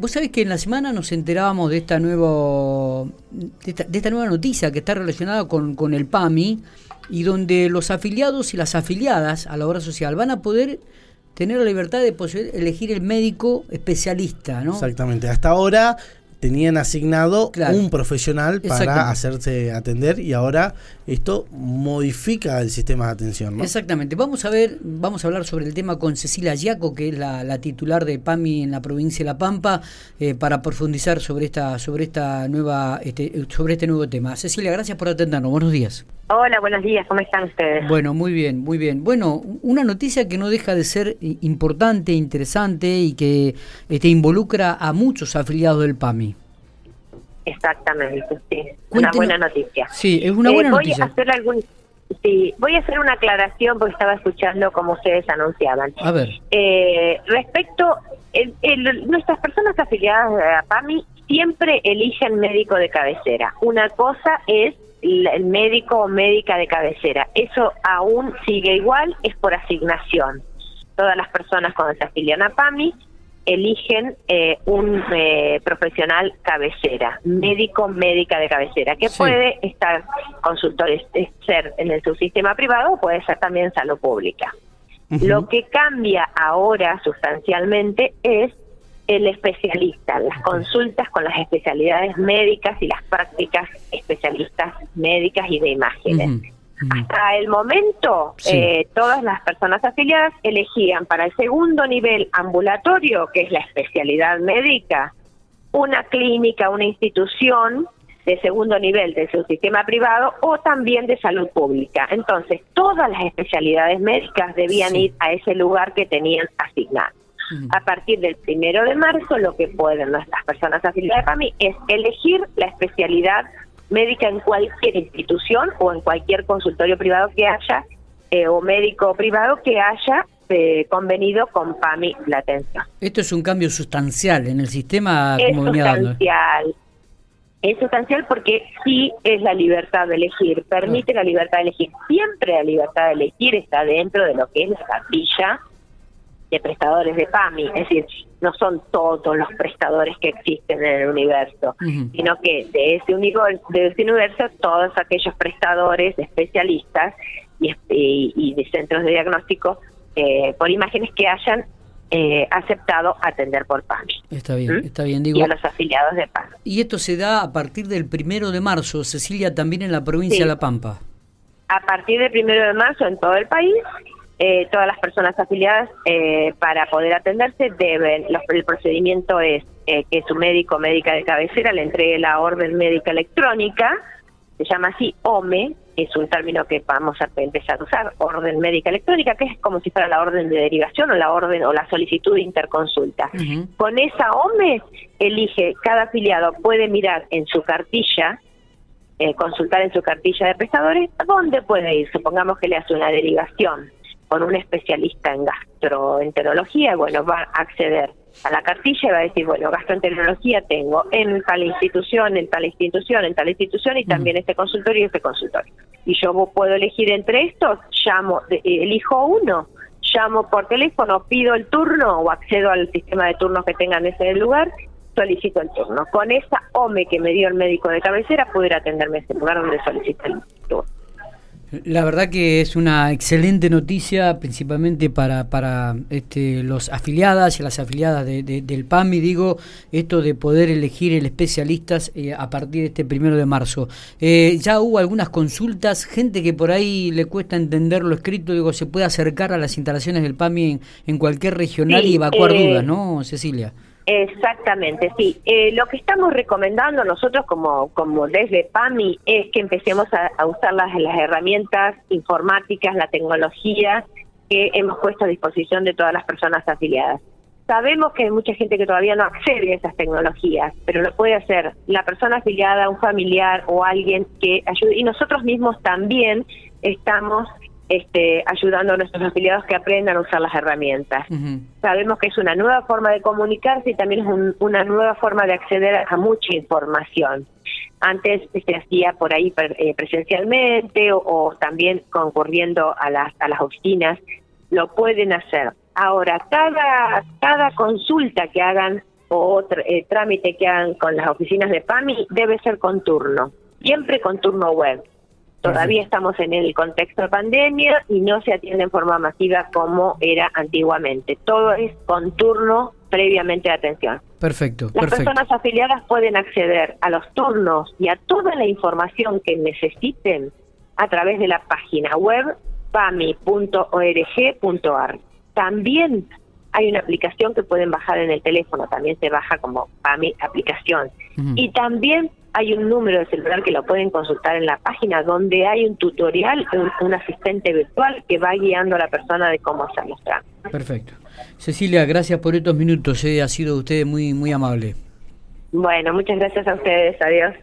Vos sabés que en la semana nos enterábamos de esta, nuevo, de esta, nueva noticia que está relacionada con, con el PAMI y donde los afiliados y las afiliadas a la obra social van a poder tener la libertad de elegir el médico especialista, ¿no? Exactamente. Hasta ahora tenían asignado un profesional para hacerse atender y ahora esto modifica el sistema de atención. ¿no? Exactamente. Vamos a ver, vamos a hablar sobre el tema con Cecilia Yaco, que es la, titular de PAMI en la provincia de La Pampa, eh, para profundizar sobre esta, sobre esta nueva, este, sobre este nuevo tema. Cecilia, gracias por atendernos. Buenos días. Hola, buenos días. ¿Cómo están ustedes? Bueno, muy bien, muy bien. Bueno, una noticia que no deja de ser importante, interesante y que este, involucra a muchos afiliados del PAMI. Exactamente, sí. Una buena noticia. Sí, es una buena eh, voy noticia. A hacer algún, sí, voy a hacer una aclaración porque estaba escuchando como ustedes anunciaban. A ver. Eh, respecto, el, nuestras personas afiliadas a PAMI siempre eligen médico de cabecera. Una cosa es el médico o médica de cabecera. Eso aún sigue igual, es por asignación. Todas las personas cuando se afilian a PAMI eligen eh, un eh, profesional cabecera, médico, médica de cabecera, que puede estar consultor, ser en el subsistema privado o puede ser también salud pública. Lo que cambia ahora sustancialmente es el especialista, las consultas con las especialidades médicas y las prácticas especialistas médicas y de imágenes. Hasta el momento, eh, todas las personas afiliadas elegían para el segundo nivel ambulatorio, que es la especialidad médica, una clínica, una institución de segundo nivel de su sistema privado o también de salud pública. Entonces, todas las especialidades médicas debían ir a ese lugar que tenían asignado. A partir del primero de marzo, lo que pueden nuestras personas afiliadas a mí es elegir la especialidad médica en cualquier institución o en cualquier consultorio privado que haya eh, o médico privado que haya eh, convenido con PAMI la atención. Esto es un cambio sustancial en el sistema es sustancial. Es sustancial porque sí es la libertad de elegir, permite la libertad de elegir. Siempre la libertad de elegir está dentro de lo que es la capilla de prestadores de PAMI, es decir, no son todos los prestadores que existen en el universo, sino que de ese, universo, de ese universo todos aquellos prestadores, especialistas y, y, de centros de diagnóstico eh, por imágenes que hayan eh, aceptado atender por PAMI. Está bien, ¿Mm? está bien. Digo, y a los afiliados de PAMI. Y esto se da a partir del primero de marzo, Cecilia, también en la provincia de La Pampa. A partir del primero de marzo en todo el país eh, todas las personas afiliadas eh, para poder atenderse deben, el procedimiento es eh, que su médico médica de cabecera le entregue la orden médica electrónica, se llama así OME, es un término que vamos a empezar a usar, orden médica electrónica, que es como si fuera la orden de derivación o la orden o la solicitud de interconsulta. Con esa OME elige, cada afiliado puede mirar en su cartilla, consultar en su cartilla de prestadores, dónde puede ir, supongamos que le hace una derivación con un especialista en gastroenterología, bueno, va a acceder a la cartilla y va a decir, bueno, gastroenterología tengo en tal institución, en tal institución, en tal institución y también este consultorio y este consultorio. Y yo puedo elegir entre estos, llamo, elijo uno, llamo por teléfono, pido el turno o accedo al sistema de turnos que tengan en ese lugar, solicito el turno. Con esa OME que me dio el médico de cabecera, pudiera atenderme en ese lugar donde solicité el turno. La verdad que es una excelente noticia, principalmente para, para este, los afiliadas y las afiliadas de, del PAMI, digo, esto de poder elegir el especialistas eh, a partir de este primero de marzo. Eh, ya hubo algunas consultas, gente que por ahí le cuesta entender lo escrito, digo, se puede acercar a las instalaciones del PAMI en, cualquier regional y evacuar eh, dudas, ¿no, Cecilia? Exactamente, sí. Eh, lo que estamos recomendando nosotros como, como desde PAMI es que empecemos a, usar las, las herramientas informáticas, la tecnología que hemos puesto a disposición de todas las personas afiliadas. Sabemos que hay mucha gente que todavía no accede a esas tecnologías, pero lo puede hacer la persona afiliada, un familiar o alguien que ayude. Y nosotros mismos también estamos este, ayudando a nuestros afiliados que aprendan a usar las herramientas. Sabemos que es una nueva forma de comunicarse y también es una nueva forma de acceder a, mucha información. Antes se hacía por ahí eh, presencialmente o, también concurriendo a las, a las oficinas, lo pueden hacer. Ahora, cada, cada consulta que hagan o eh, trámite que hagan con las oficinas de PAMI debe ser con turno, siempre con turno web. Todavía estamos en el contexto de pandemia y no se atiende en forma masiva como era antiguamente. Todo es con turno previamente de atención. Perfecto. Las personas afiliadas pueden acceder a los turnos y a toda la información que necesiten a través de la página web pami.org.ar. También hay una aplicación que pueden bajar en el teléfono, también se baja como PAMI aplicación. Y también hay un número de celular que lo pueden consultar en la página donde hay un tutorial, un, asistente virtual que va guiando a la persona de cómo hacer los trámites. Perfecto. Cecilia, gracias por estos minutos, eh, ha sido usted muy, muy amable. Bueno, muchas gracias a ustedes, adiós.